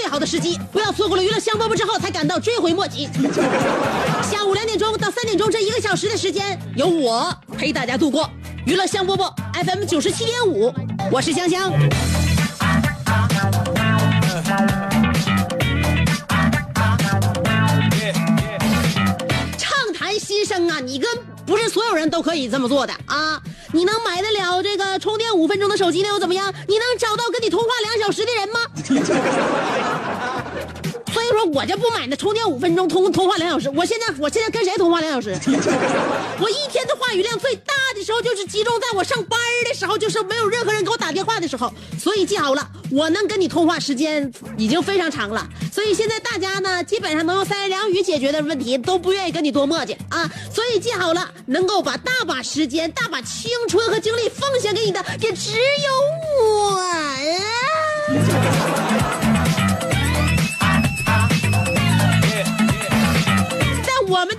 最好的时机，不要错过了娱乐香饽饽之后才感到追悔莫及。下午两点钟到三点钟这一个小时的时间，由我陪大家度过。娱乐香饽饽 FM 九十七点五，我是香香。畅谈心声啊，你跟不是所有人都可以这么做的啊！你能买得了这个充电五分钟的手机，那又怎么样？你能找到跟你通话两小时的人吗？所以说，我就不买那充电五分钟通通话两小时。我现在我现在跟谁通话两小时？我一天的话语量最大的时候就是集中在我上班的时候，就是没有任何人给我打电话的时候。所以记好了，我能跟你通话时间已经非常长了。所以现在大家呢，基本上能用三言两语解决的问题，都不愿意跟你多磨叽啊。所以记好了，能够把大把时间、大把青春和精力奉献给你的，也只有我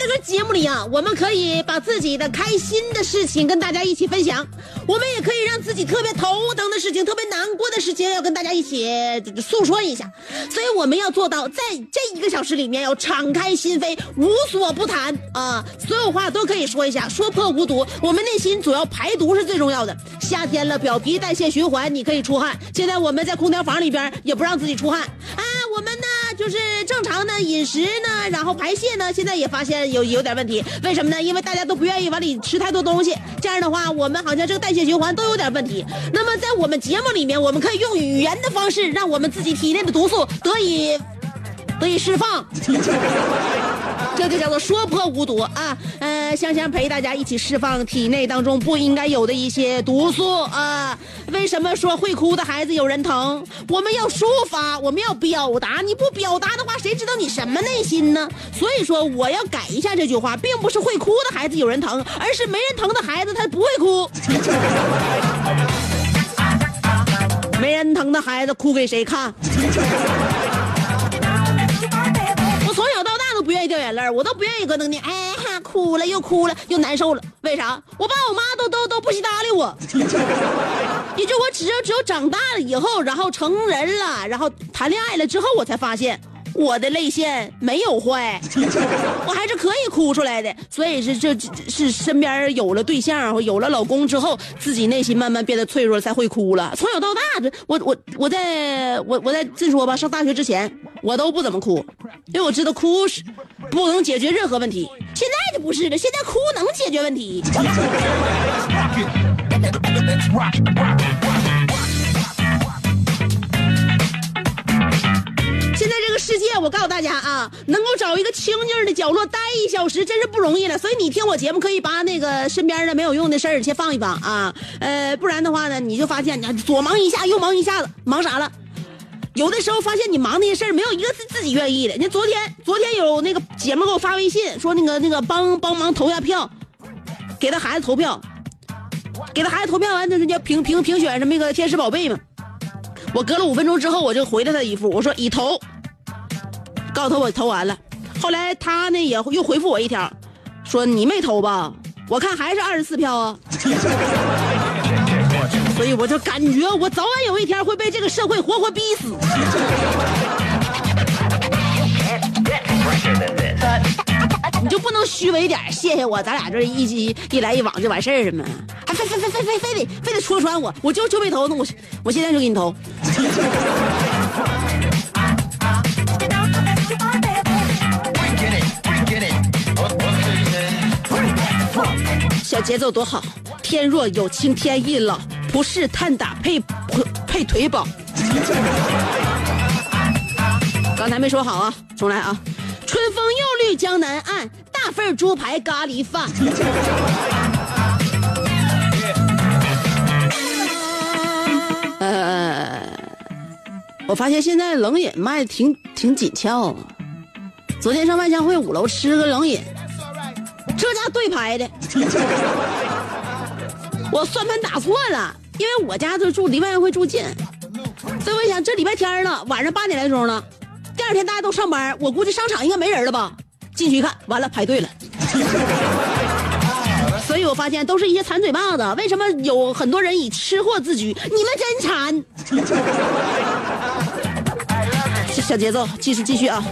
这个节目里啊，我们可以把自己的开心的事情跟大家一起分享，我们也可以让自己特别头疼的事情、特别难过的事情要跟大家一起诉说一下。所以我们要做到在这一个小时里面要敞开心扉，无所不谈啊，所有话都可以说一下，说破无毒。我们内心主要排毒是最重要的。夏天了，表皮代谢循环，你可以出汗。现在我们在空调房里边也不让自己出汗啊，我们呢就是正常的饮食呢，然后排泄呢，现在也发现有有点问题。为什么呢？因为大家都不愿意往里吃太多东西，这样的话，我们好像这个代谢循环都有点问题。那么在我们节目里面，我们可以用语言的方式，让我们自己体内的毒素得以得以释放。这就叫做说破无毒啊！呃，香香陪大家一起释放体内当中不应该有的一些毒素啊！为什么说会哭的孩子有人疼？我们要抒发，我们要表达。你不表达的话，谁知道你什么内心呢？所以说，我要改一下这句话，并不是会哭的孩子有人疼，而是没人疼的孩子他不会哭。没人疼的孩子哭给谁看？不愿意掉眼泪我都不愿意搁那里，哎哈，哭了又哭了又难受了，为啥？我爸我妈都都都不稀搭理我。也就我只有只有长大了以后，然后成人了，然后谈恋爱了之后，我才发现我的泪腺没有坏，我还是可以哭出来的。所以是这是身边有了对象，有了老公之后，自己内心慢慢变得脆弱，才会哭了。从小到大，我我我在我我在这说吧，上大学之前我都不怎么哭，因为我知道哭是不能解决任何问题。现在就不是了，现在哭能解决问题。现在这个世界，我告诉大家啊，能够找一个清静的角落待一小时，真是不容易了。所以你听我节目，可以把那个身边的没有用的事儿先放一放啊，呃，不然的话呢，你就发现你左忙一下，右忙一下子，忙啥了？有的时候发现你忙那些事儿，没有一个是自己愿意的。你昨天，昨天有那个姐们给我发微信说，那个那个帮帮忙投下票，给他孩子投票，给他孩子投票完，就是叫评评评选什么那个天使宝贝嘛。我隔了五分钟之后，我就回了他一副，我说已投，告诉他我投完了。后来他呢也又回复我一条，说你没投吧？我看还是二十四票啊。所以我就感觉我早晚有一天会被这个社会活活逼死。你就不能虚伪点谢谢我，咱俩这一一一来一往就完事儿了吗？还非非非非非非得非得戳穿我，我就就没投那，我我现在就给你投。小节奏多好，天若有情天亦老，不是探打配配配腿宝。刚才没说好啊，重来啊！春风又绿江南岸，大份猪排咖喱饭。呃，我发现现在冷饮卖的挺挺紧俏啊。昨天上万象汇五楼吃个冷饮，这家对排的，我算盘打错了，因为我家就住离万象汇住近，所以我想这礼拜天了，晚上八点来钟了，第二天大家都上班，我估计商场应该没人了吧？进去一看，完了排队了。所以我发现都是一些馋嘴巴子，为什么有很多人以吃货自居？你们真馋！小节奏，继续继续啊！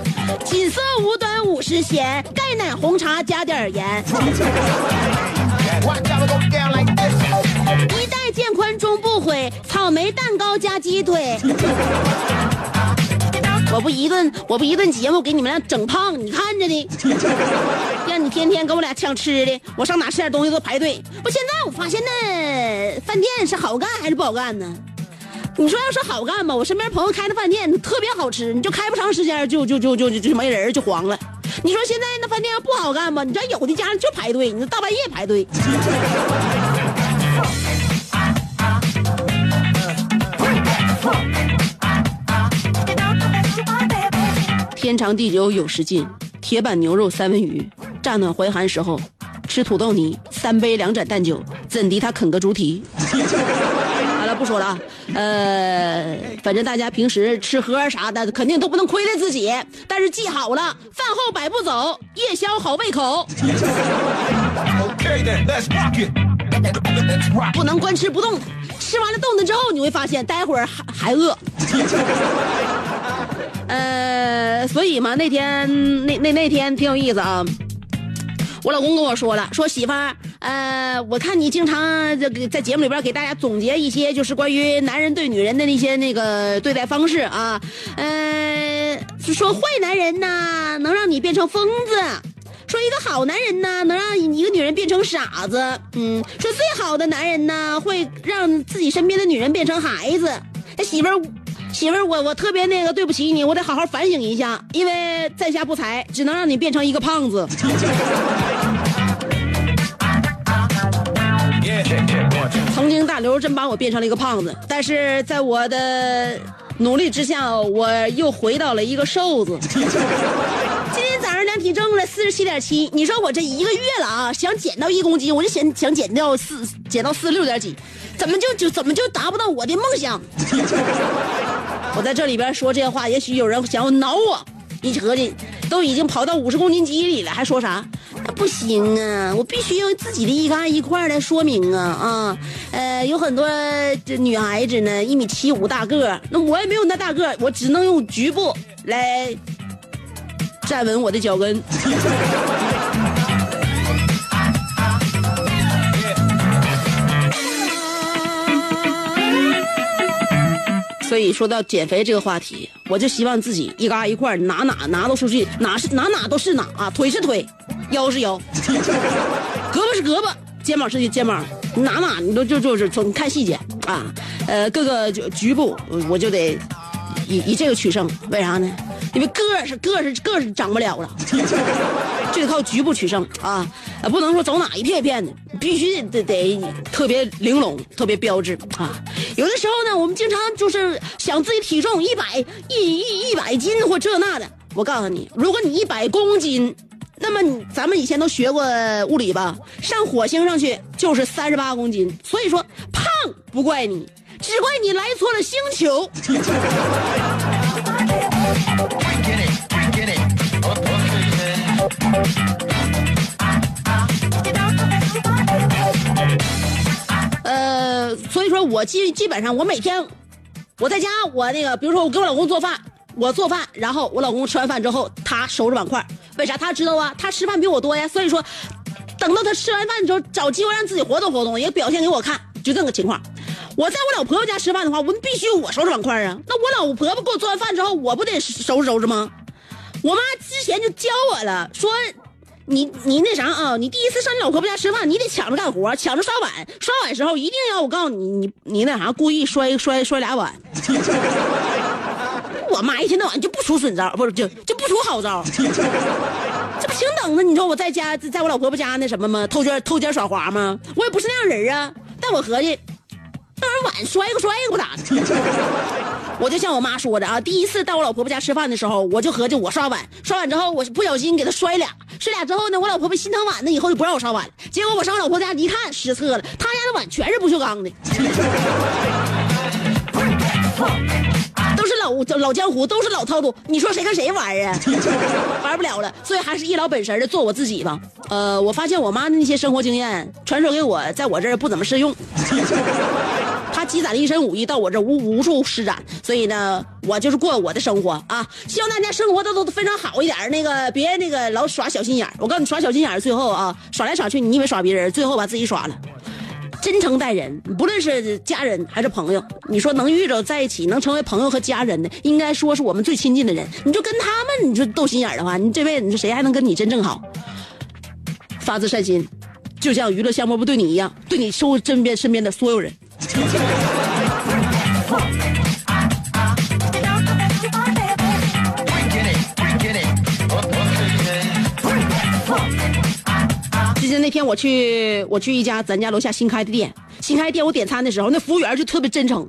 锦瑟无端五十弦，盖奶红茶加点盐。一代渐宽终不悔，草莓蛋糕加鸡腿。我不一顿，我不一顿节目给你们俩整胖，你看着呢。让你天天跟我俩抢吃的，我上哪吃点东西都排队。不，现在我发现呢，饭店是好干还是不好干呢？你说要是好干吧，我身边朋友开的饭店特别好吃，你就开不长时间就就就就就就没人就黄了。你说现在那饭店不好干吧？你知道有的家就排队，你大半夜排队。天长地久有时尽，铁板牛肉三文鱼，乍暖还寒时候，吃土豆泥，三杯两盏淡酒，怎敌他啃个猪蹄？不说了啊，呃，反正大家平时吃喝啥的，肯定都不能亏待自己。但是记好了，饭后百步走，夜宵好胃口不能光吃不动。吃完了动的之后，你会发现待会儿还还饿。呃，所以嘛，那天那那那天挺有意思啊。我老公跟我说了，说媳妇儿，呃，我看你经常在在节目里边给大家总结一些，就是关于男人对女人的那些那个对待方式啊，呃，说坏男人呢能让你变成疯子，说一个好男人呢能让一个女人变成傻子，嗯，说最好的男人呢会让自己身边的女人变成孩子。那媳妇儿，媳妇儿，我我特别那个对不起你，我得好好反省一下，因为在下不才，只能让你变成一个胖子。曾经大刘真把我变成了一个胖子，但是在我的努力之下，我又回到了一个瘦子。今天早上量体重了四十七点七，你说我这一个月了啊，想减到一公斤，我就想想减掉四减到四十六点几，怎么就就怎么就达不到我的梦想？我在这里边说这些话，也许有人想要挠我。一合计，都已经跑到五十公斤级里了，还说啥？那不行啊！我必须用自己的一干一块来说明啊啊！呃，有很多这女孩子呢，一米七五大个，那我也没有那大个，我只能用局部来站稳我的脚跟。所以说到减肥这个话题，我就希望自己一嘎一块哪哪哪都出去，哪是哪哪都是哪啊，腿是腿，腰是腰，胳膊是胳膊，肩膀是肩膀，哪哪你都就就是从看细节啊，呃，各个就局部我就得以以这个取胜，为啥呢？因为个是个是个是长不了了，就得靠局部取胜啊，呃，不能说走哪一片片的，必须得得特别玲珑，特别标志啊。有的时候呢，我们经常就是想自己体重一百一一一百斤或这那的，我告诉你，如果你一百公斤。那么你咱们以前都学过物理吧？上火星上去就是三十八公斤，所以说胖不怪你，只怪你来错了星球。呃，所以说我基基本上我每天我在家我那个，比如说我给我老公做饭，我做饭，然后我老公吃完饭之后他收拾碗筷，为啥他知道啊？他吃饭比我多呀，所以说等到他吃完饭之后，找机会让自己活动活动，也表现给我看，就这个情况。我在我老婆婆家吃饭的话，我必须我收拾碗筷啊。那我老婆婆给我做完饭之后，我不得收拾收拾吗？我妈之前就教我了，说你你那啥啊，你第一次上你老婆婆家吃饭，你得抢着干活，抢着刷碗，刷碗时候一定要我告诉你，你你那啥，故意摔摔摔俩碗。我妈一天到晚就不出损招，不是就就不出好招，这不平等的？你说我在家在我老婆婆家那什么吗？偷奸偷奸耍滑吗？我也不是那样人啊。但我合计，那碗摔个摔个不咋的。我就像我妈说的啊，第一次到我老婆婆家吃饭的时候，我就合计我刷碗，刷碗之后我不小心给她摔俩，摔俩之后呢，我老婆婆心疼碗呢，以后就不让我刷碗了。结果我上我老婆家一看，失策了，她家的碗全是不锈钢的，老老江湖，都是老套路。你说谁跟谁玩啊？玩不了了，所以还是一老本神的做我自己吧。呃，我发现我妈的那些生活经验传授给我，在我这儿不怎么适用。他积攒了一身武艺，到我这无无处施展，所以呢，我就是过我的生活啊。希望大家生活都都非常好一点，那个别那个老耍小心眼我告诉你，耍小心眼最后啊，耍来耍去，你以为耍别人，最后把自己耍了。真诚待人，不论是家人还是朋友，你说能遇着在一起，能成为朋友和家人的，应该说是我们最亲近的人。你就跟他们，你就斗心眼的话，你这辈子你说谁还能跟你真正好？发自善心，就像娱乐项目部对你一样，对你周身边身边的所有人。记得那天我去我去一家咱家楼下新开的店，新开店我点餐的时候，那服务员就特别真诚，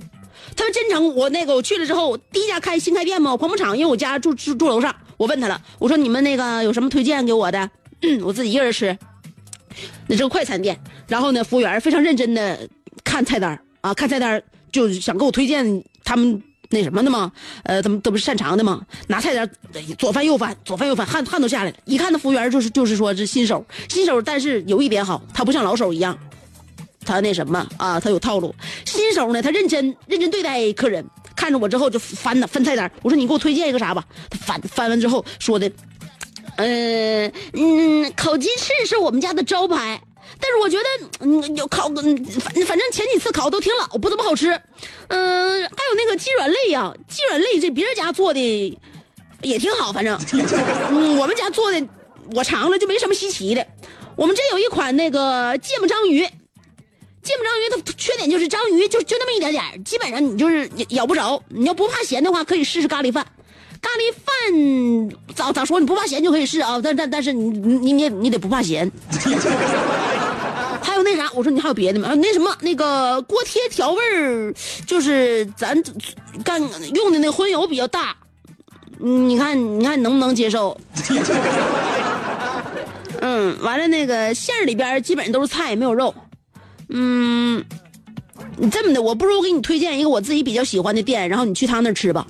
特别真诚。我那个我去了之后，第一家开新开店嘛，我捧捧场，因为我家住住住楼上，我问他了，我说你们那个有什么推荐给我的？我自己一个人吃，那是个快餐店。然后呢，服务员非常认真的看菜单啊，看菜单就想给我推荐他们那什么的嘛，呃，他们都不是擅长的嘛，拿菜单左翻右翻，左翻右翻，汗汗都下来了。一看那服务员就是就是说是新手，新手，但是有一点好，他不像老手一样，他那什么啊，他有套路。新手呢，他认真认真对待客人，看着我之后就翻呢翻菜单，我说你给我推荐一个啥吧，他翻翻完之后说的。嗯嗯，烤鸡翅是我们家的招牌，但是我觉得嗯有烤反反正前几次烤都挺老，不怎么好吃。嗯，还个鸡软肋呀，鸡软肋这别人家做的也挺好，反正 嗯我们家做的我尝了就没什么稀奇的。我们这有一款那个芥末章鱼，芥末章鱼的缺点就是章鱼就就那么一点点，基本上你就是咬不着。你要不怕咸的话，可以试试咖喱饭。咖喱饭咋咋说？你不怕咸就可以试啊，但但但是你你你你得不怕咸。还有那啥，我说你还有别的吗？啊那什么，那个锅贴调味儿，就是咱干用的那荤油比较大，你看你看能不能接受？嗯，完了那个馅儿里边基本上都是菜，没有肉。嗯，你这么的，我不如给你推荐一个我自己比较喜欢的店，然后你去他那吃吧。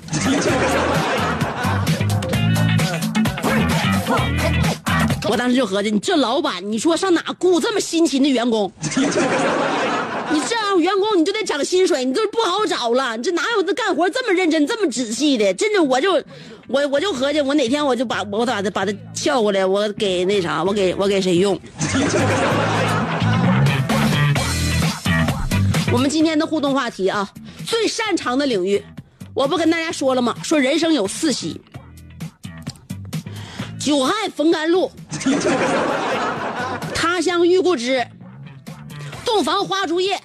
我当时就合计，你这老板，你说上哪雇这么辛勤的员工？你这样员工你就得涨薪水，你就不好找了。你这哪有这干活这么认真、这么仔细的？真的，我就我我就合计，我哪天我就把我把他把他叫过来，我给那啥，我给我给谁用？我们今天的互动话题啊，最擅长的领域，我不跟大家说了吗？说人生有四喜。久旱逢甘露，他乡遇故知，洞房花烛夜，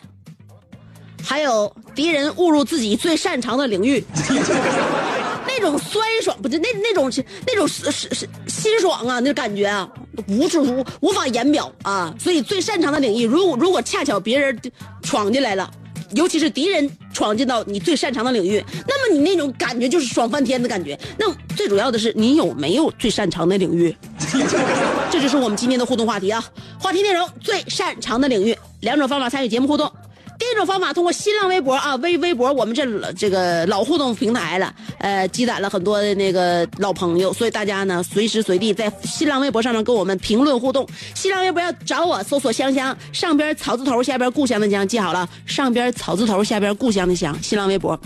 还有敌人误入自己最擅长的领域，那种酸爽不是那那种那种是是是心爽啊，那感觉啊，无处无无法言表啊。所以最擅长的领域，如果如果恰巧别人闯进来了。尤其是敌人闯进到你最擅长的领域，那么你那种感觉就是爽翻天的感觉。那最主要的是你有没有最擅长的领域？这就是我们今天的互动话题啊！话题内容最擅长的领域，两种方法参与节目互动。第一种方法，通过新浪微博啊，微微博，我们这这个老互动平台了，呃，积攒了很多的那个老朋友，所以大家呢，随时随地在新浪微博上面跟我们评论互动。新浪微博要找我，搜索香香，上边草字头，下边故乡的乡，记好了，上边草字头，下边故乡的乡，新浪微博。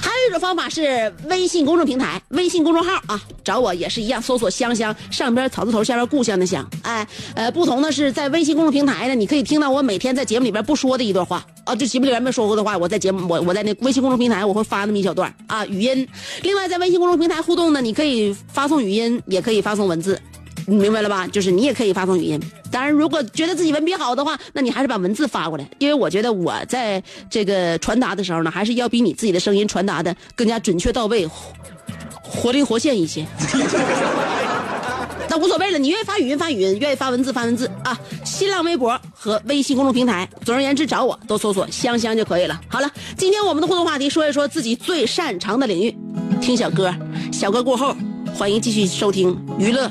还有一种方法是微信公众平台、微信公众号啊，找我也是一样，搜索“香香”，上边草字头，下边故乡的乡。哎，呃，不同的是在微信公众平台呢，你可以听到我每天在节目里边不说的一段话啊，就节目里边没说过的话，我在节目我我在那微信公众平台我会发那么一小段啊，语音。另外，在微信公众平台互动呢，你可以发送语音，也可以发送文字。你明白了吧？就是你也可以发送语音，当然，如果觉得自己文笔好的话，那你还是把文字发过来，因为我觉得我在这个传达的时候呢，还是要比你自己的声音传达的更加准确到位，活灵活现一些。那无所谓了，你愿意发语音发语音，愿意发文字发文字啊。新浪微博和微信公众平台，总而言之，找我都搜索“香香”就可以了。好了，今天我们的互动话题，说一说自己最擅长的领域，听小歌，小歌过后，欢迎继续收听娱乐。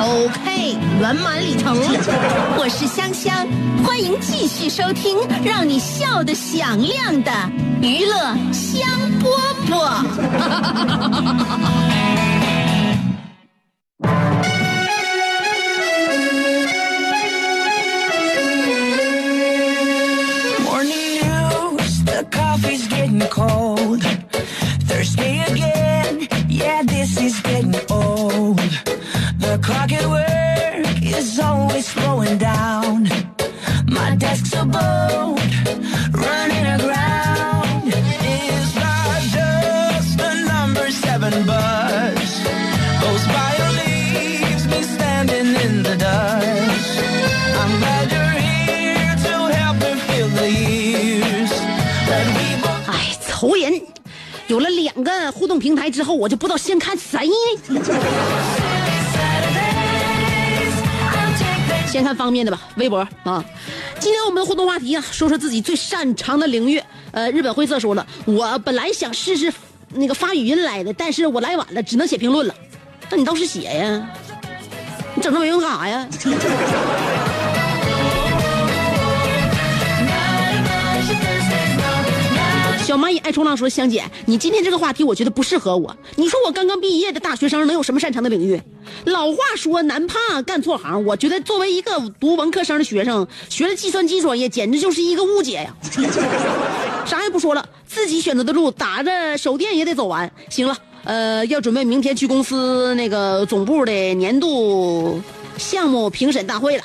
OK，圆满礼成。我是香香，欢迎继续收听让你笑得响亮的娱乐香饽饽。平台之后，我就不知道先看谁。先看方便的吧，微博啊。今天我们的互动话题啊，说说自己最擅长的领域。呃，日本灰色说了，我本来想试试那个发语音来的，但是我来晚了，只能写评论了。那你倒是写呀，你整这没用干啥呀？小蚂蚁爱冲浪说：“香姐，你今天这个话题我觉得不适合我。你说我刚刚毕业的大学生能有什么擅长的领域？老话说难怕干错行，我觉得作为一个读文科生的学生，学了计算机专业简直就是一个误解呀！啥也不说了，自己选择的路打着手电也得走完。行了，呃，要准备明天去公司那个总部的年度项目评审大会了。”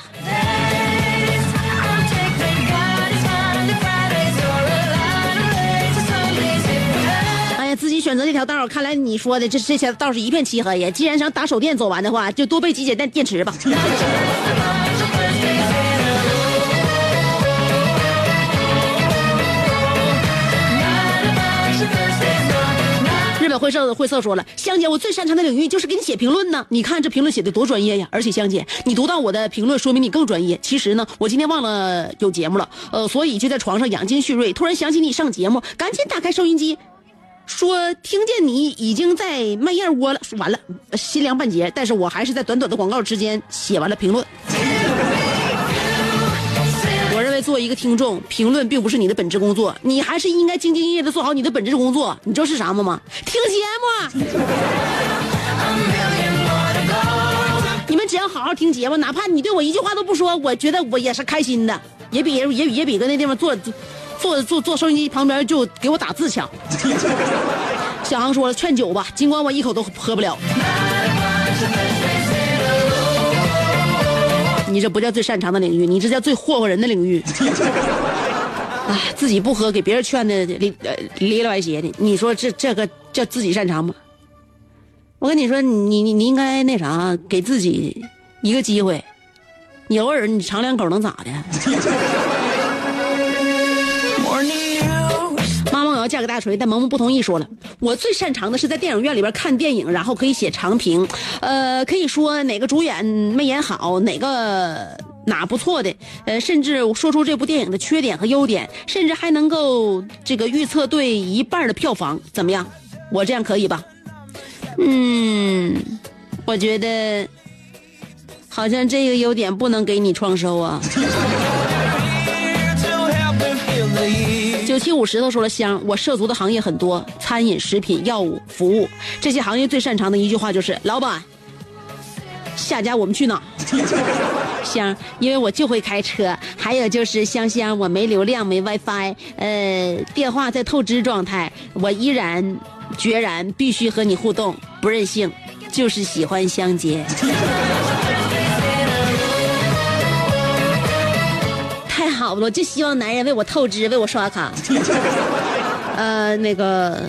选择这条道儿看来你说的这这些道是一片漆黑呀。既然想打手电走完的话，就多备几节电电池吧。日本灰色灰色说了，香姐，我最擅长的领域就是给你写评论呢。你看这评论写的多专业呀！而且香姐，你读到我的评论，说明你更专业。其实呢，我今天忘了有节目了，呃，所以就在床上养精蓄锐。突然想起你上节目，赶紧打开收音机，说听见你已经在卖燕窝了。完了，心凉半截。但是我还是在短短的广告之间写完了评论。我认为作为一个听众，评论并不是你的本职工作，你还是应该兢兢业业的做好你的本职工作。你知道是啥吗吗？听节目。你们只要好好听节目，哪怕你对我一句话都不说，我觉得我也是开心的，也比也也也比搁那地方坐坐坐坐收音机旁边就给我打字抢。小航说了，劝酒吧，尽管我一口都喝不了。你这不叫最擅长的领域，你这叫最霍霍人的领域。哎，自己不喝，给别人劝的离呃里里歪斜的，你说这这个叫自己擅长吗？我跟你说，你你你应该那啥，给自己一个机会，你偶尔你尝两口能咋的？要嫁给大锤，但萌萌不同意，说了，我最擅长的是在电影院里边看电影，然后可以写长评，呃，可以说哪个主演没演好，哪个哪不错的，呃，甚至说出这部电影的缺点和优点，甚至还能够这个预测对一半的票房，怎么样？我这样可以吧？嗯，我觉得好像这个优点不能给你创收啊。听五石头说了香，我涉足的行业很多，餐饮、食品、药物、服务这些行业最擅长的一句话就是老板，下家我们去哪？香，因为我就会开车，还有就是香香，我没流量，没 WiFi，呃，电话在透支状态，我依然决然必须和你互动，不任性，就是喜欢香姐。好了，我就希望男人为我透支，为我刷卡。呃，那个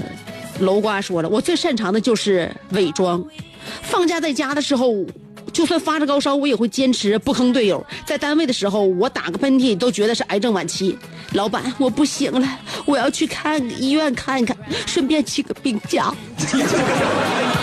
楼瓜说了，我最擅长的就是伪装。放假在家的时候，就算发着高烧，我也会坚持不坑队友。在单位的时候，我打个喷嚏都觉得是癌症晚期。老板，我不行了，我要去看医院看看，顺便请个病假。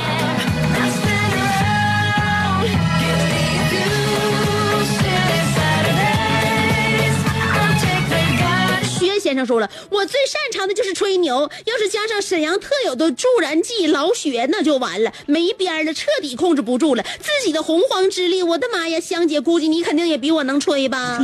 先生说了，我最擅长的就是吹牛，要是加上沈阳特有的助燃剂老雪，那就完了，没边了，彻底控制不住了。自己的洪荒之力，我的妈呀，香姐，估计你肯定也比我能吹吧？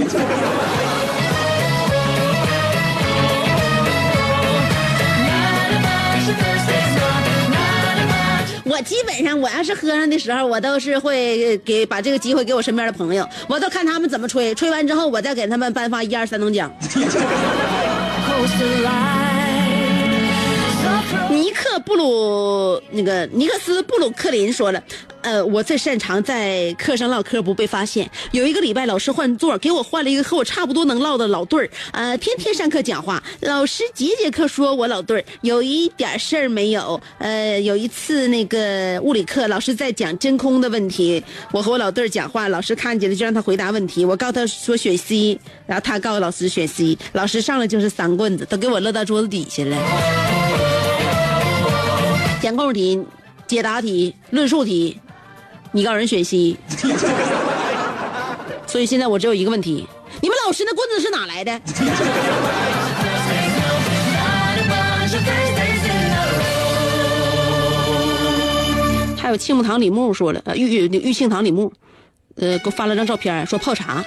我基本上，我要是喝上的时候，我都是会给把这个机会给我身边的朋友，我都看他们怎么吹，吹完之后，我再给他们颁发一二三等奖。Close to lie 尼克布鲁那个尼克斯布鲁克林说了，呃，我最擅长在课上唠嗑不被发现。有一个礼拜，老师换座，给我换了一个和我差不多能唠的老对儿，呃，天天上课讲话。老师节节课说我老对儿，有一点事儿没有。呃，有一次那个物理课，老师在讲真空的问题，我和我老对儿讲话，老师看见了就让他回答问题。我告诉他说选 C，然后他告诉老师选 C，老师上来就是三棍子，都给我乐到桌子底下了。填空题、解答题、论述题，你告诉人选 C，所以现在我只有一个问题：你们老师那棍子是哪来的？还有庆木堂李木说了，呃，玉玉玉庆堂李木，呃，给我发了张照片，说泡茶，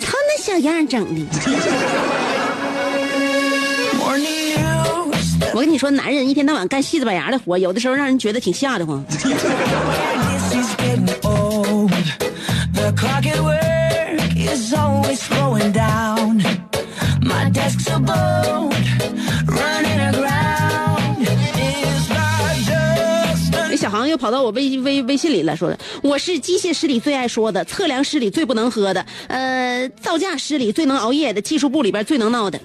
他那小样整的。我跟你说，男人一天到晚干细子板牙的活，有的时候让人觉得挺吓得慌。那小航又跑到我微微微信里了，说的，我是机械师里最爱说的，测量师里最不能喝的，呃，造价师里最能熬夜的，技术部里边最能闹的。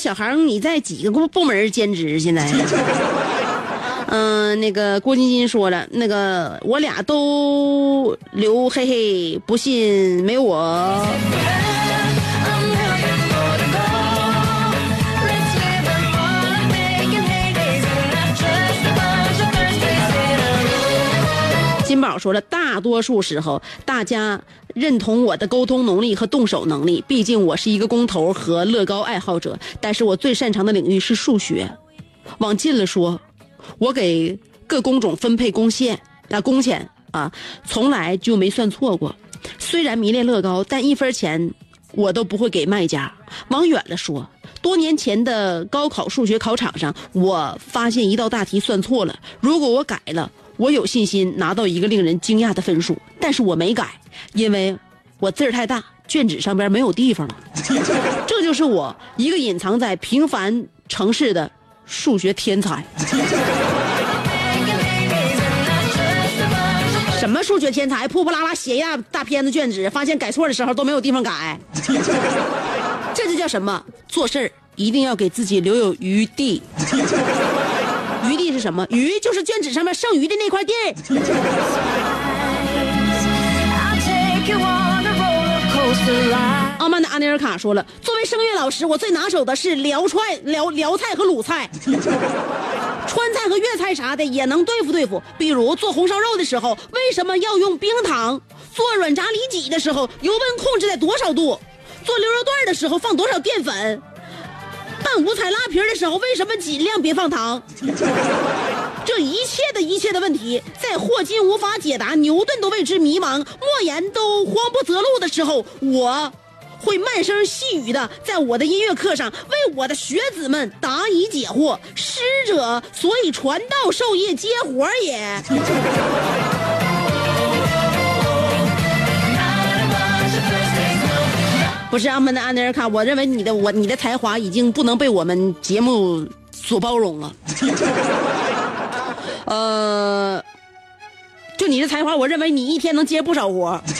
小航你在几个部部门兼职现在？嗯、那个郭晶晶说了，那个我俩都留嘿嘿，不信没有我。金宝说了，大多数时候大家认同我的沟通能力和动手能力，毕竟我是一个工头和乐高爱好者。但是我最擅长的领域是数学。往近了说，我给各工种分配工线啊工钱啊，从来就没算错过。虽然迷恋乐高，但一分钱我都不会给卖家。往远了说，多年前的高考数学考场上，我发现一道大题算错了。如果我改了，我有信心拿到一个令人惊讶的分数。但是我没改，因为我字儿太大，卷纸上边没有地方了。这就是我一个隐藏在平凡城市的数学天才。什么数学天才？破破拉拉写一大大片子卷纸，发现改错的时候都没有地方改，这就叫什么？做事儿一定要给自己留有余地。余地是什么？余就是卷纸上面剩余的那块地儿。I'll take you on a roller coaster ride. 傲慢的阿尼尔卡说了，作为声乐老师，我最拿手的是辽川辽辽菜和鲁菜，川菜和粤菜啥的也能对付对付。比如做红烧肉的时候，为什么要用冰糖？做软炸里脊的时候，油温控制在多少度？做溜肉段的时候放多少淀粉？拌五彩拉皮的时候，为什么尽量别放糖？这一切的一切的问题，在霍金无法解答，牛顿都为之迷茫，莫言都慌不择路的时候，我会慢声细语的在我的音乐课上为我的学子们答疑解惑。师者，所以传道授业接活也。不是阿门的安德尔卡，我认为你的我你的才华已经不能被我们节目所包容了。呃，就你的才华，我认为你一天能接不少活。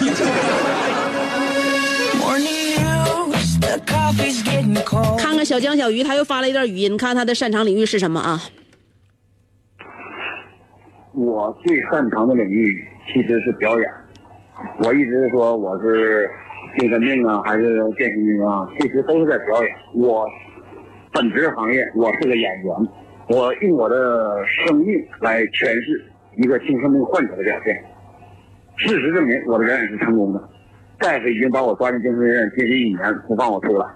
看看小江小鱼，他又发了一段语音，看他的擅长领域是什么啊？我最擅长的领域其实是表演。我一直说我是精神病啊，还是健身病啊，其实都是在表演。我本职行业我是个演员，我用我的生命来诠释一个精神病患者的表现。事实证明，我的表演是成功的。大夫已经把我抓进精神病院，接近一年不放我出来。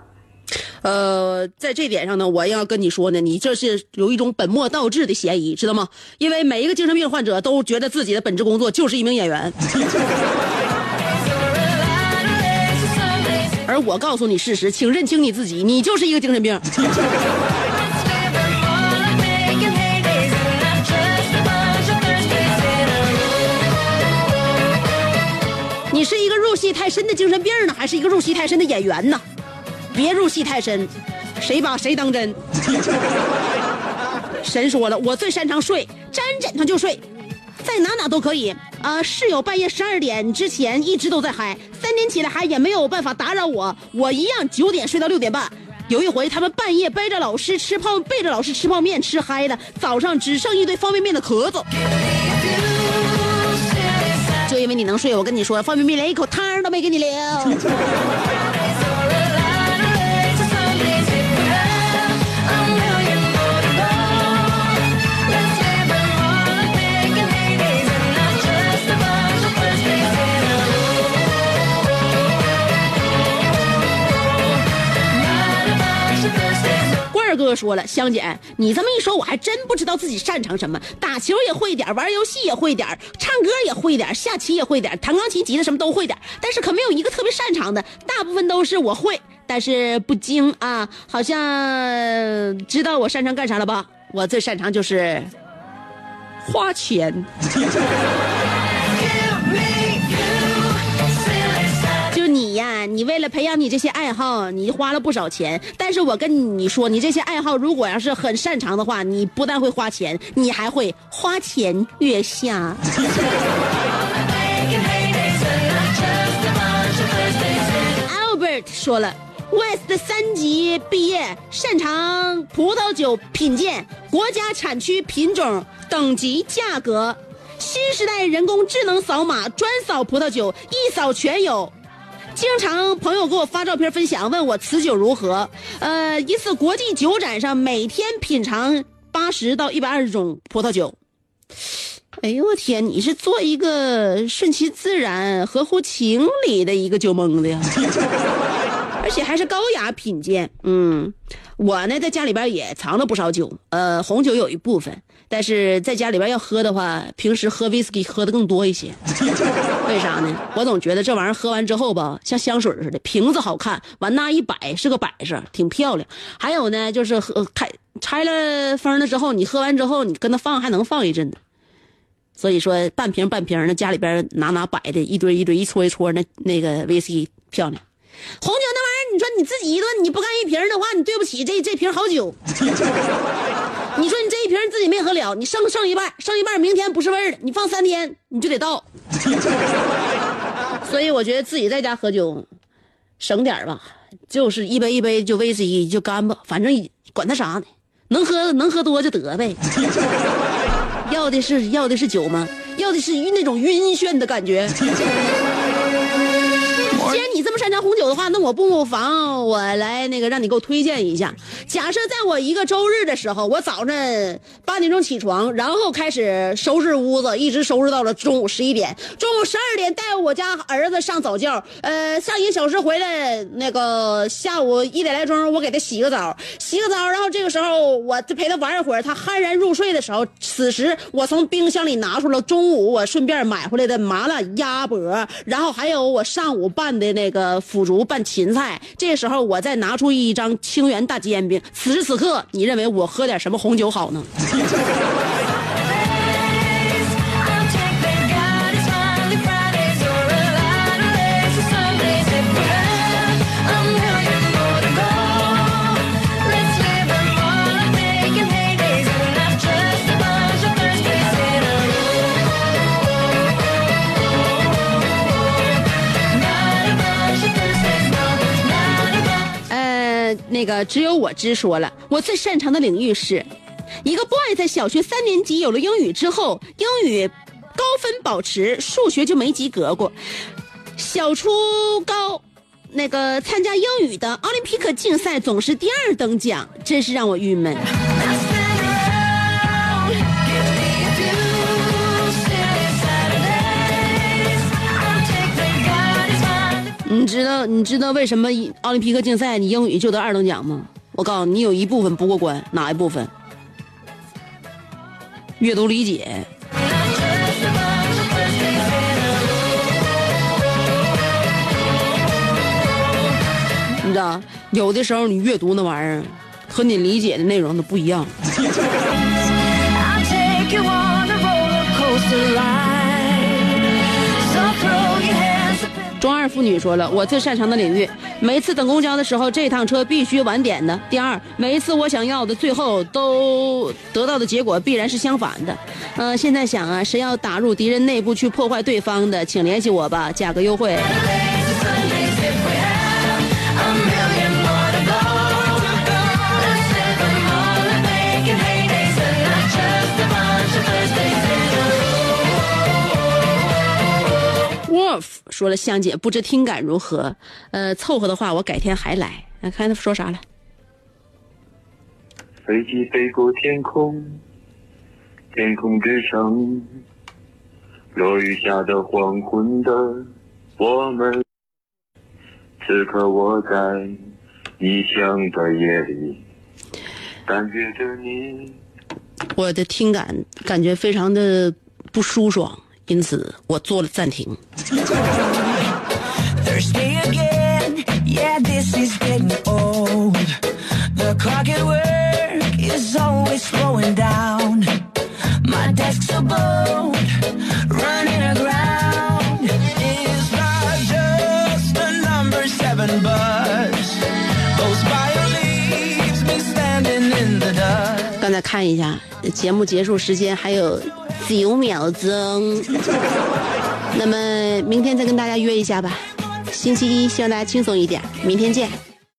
呃，在这点上呢，我要跟你说呢，你这是有一种本末倒置的嫌疑，知道吗？因为每一个精神病患者都觉得自己的本职工作就是一名演员，而我告诉你事实，请认清你自己，你就是一个精神病。你是一个入戏太深的精神病呢，还是一个入戏太深的演员呢？别入戏太深，谁把谁当真？神说了，我最擅长睡，沾枕头就睡，在哪哪都可以。啊、室友半夜十二点之前一直都在嗨，三点起来嗨也没有办法打扰我，我一样九点睡到六点半。有一回，他们半夜背着老师吃泡，背着老师吃泡面，吃嗨了，早上只剩一堆方便面的壳子。就因为你能睡，我跟你说，方便面连一口汤都没给你留。说了，香姐，你这么一说，我还真不知道自己擅长什么。打球也会点，玩游戏也会点，唱歌也会点，下棋也会点，弹钢琴、吉他什么都会点，但是可没有一个特别擅长的，大部分都是我会，但是不精啊。好像知道我擅长干啥了吧？我最擅长就是花钱。呀，你为了培养你这些爱好，你花了不少钱。但是我跟你说，你这些爱好如果要是很擅长的话，你不但会花钱，你还会花前月下。Albert 说了，West 三级毕业，擅长葡萄酒品鉴、国家产区品种、等级、价格。新时代人工智能扫码专扫葡萄酒，一扫全有。经常朋友给我发照片分享，问我此酒如何。呃，一次国际酒展上，每天品尝八十到一百二十种葡萄酒。哎呦我天，你是做一个顺其自然、合乎情理的一个酒蒙子呀，而且还是高雅品鉴。嗯，我呢在家里边也藏了不少酒，呃，红酒有一部分，但是在家里边要喝的话，平时喝威士忌喝的更多一些。为啥呢？我总觉得这玩意儿喝完之后吧，像香水似的，瓶子好看，完那一摆是个摆设，挺漂亮。还有呢，就是喝开拆了封了之后，你喝完之后，你跟它放还能放一阵子。所以说半瓶半瓶的，家里边拿拿摆的一堆一堆，一撮一撮，那那个威士忌漂亮。红酒那玩意儿，你说你自己一顿你不干一瓶的话，你对不起这这瓶好酒。你说你这一瓶自己没喝了，你剩剩一半，剩一半明天不是味儿了，你放三天你就得倒。所以我觉得自己在家喝酒，省点吧，就是一杯一杯就威士忌就干吧，反正管他啥呢，能喝能喝多就得呗。要的是要的是酒吗？要的是那种晕眩的感觉。既然你这么红酒的话，那我不妨我来那个让你给我推荐一下。假设在我一个周日的时候，我早晨八点钟起床，然后开始收拾屋子，一直收拾到了中午十一点。中午十二点带我家儿子上早教，呃，上一小时回来，那个下午一点来钟我给他洗个澡，洗个澡，然后这个时候我就陪他玩一会儿，他酣然入睡的时候，此时我从冰箱里拿出了中午我顺便买回来的麻辣鸭脖，然后还有我上午拌的那个腐竹拌芹菜，这时候我再拿出一张清源大煎饼。此时此刻，你认为我喝点什么红酒好呢？那个只有我知说了，我最擅长的领域是，一个 boy 在小学三年级有了英语之后，英语高分保持，数学就没及格过。小初高，那个参加英语的奥林匹克竞赛总是第二等奖，真是让我郁闷。你知道你知道为什么奥林匹克竞赛你英语就得二等奖吗？我告诉你，你有一部分不过关，哪一部分？阅读理解。你知道，有的时候你阅读那玩意儿，和你理解的内容都不一样。妇女说了，我最擅长的领域，每一次等公交的时候，这趟车必须晚点的。第二，每一次我想要的，最后都得到的结果必然是相反的。嗯、现在想啊，谁要打入敌人内部去破坏对方的，请联系我吧，价格优惠。说了，香姐不知听感如何？呃，凑合的话，我改天还来。来看他说啥了。飞机飞过天空，天空之城，落雨下的黄昏的我们。此刻我在异乡的夜里，感觉着你。我的听感感觉非常的不舒爽，因此我做了暂停。再看一下节目结束时间还有九秒钟，那么明天再跟大家约一下吧。星期一希望大家轻松一点，明天见。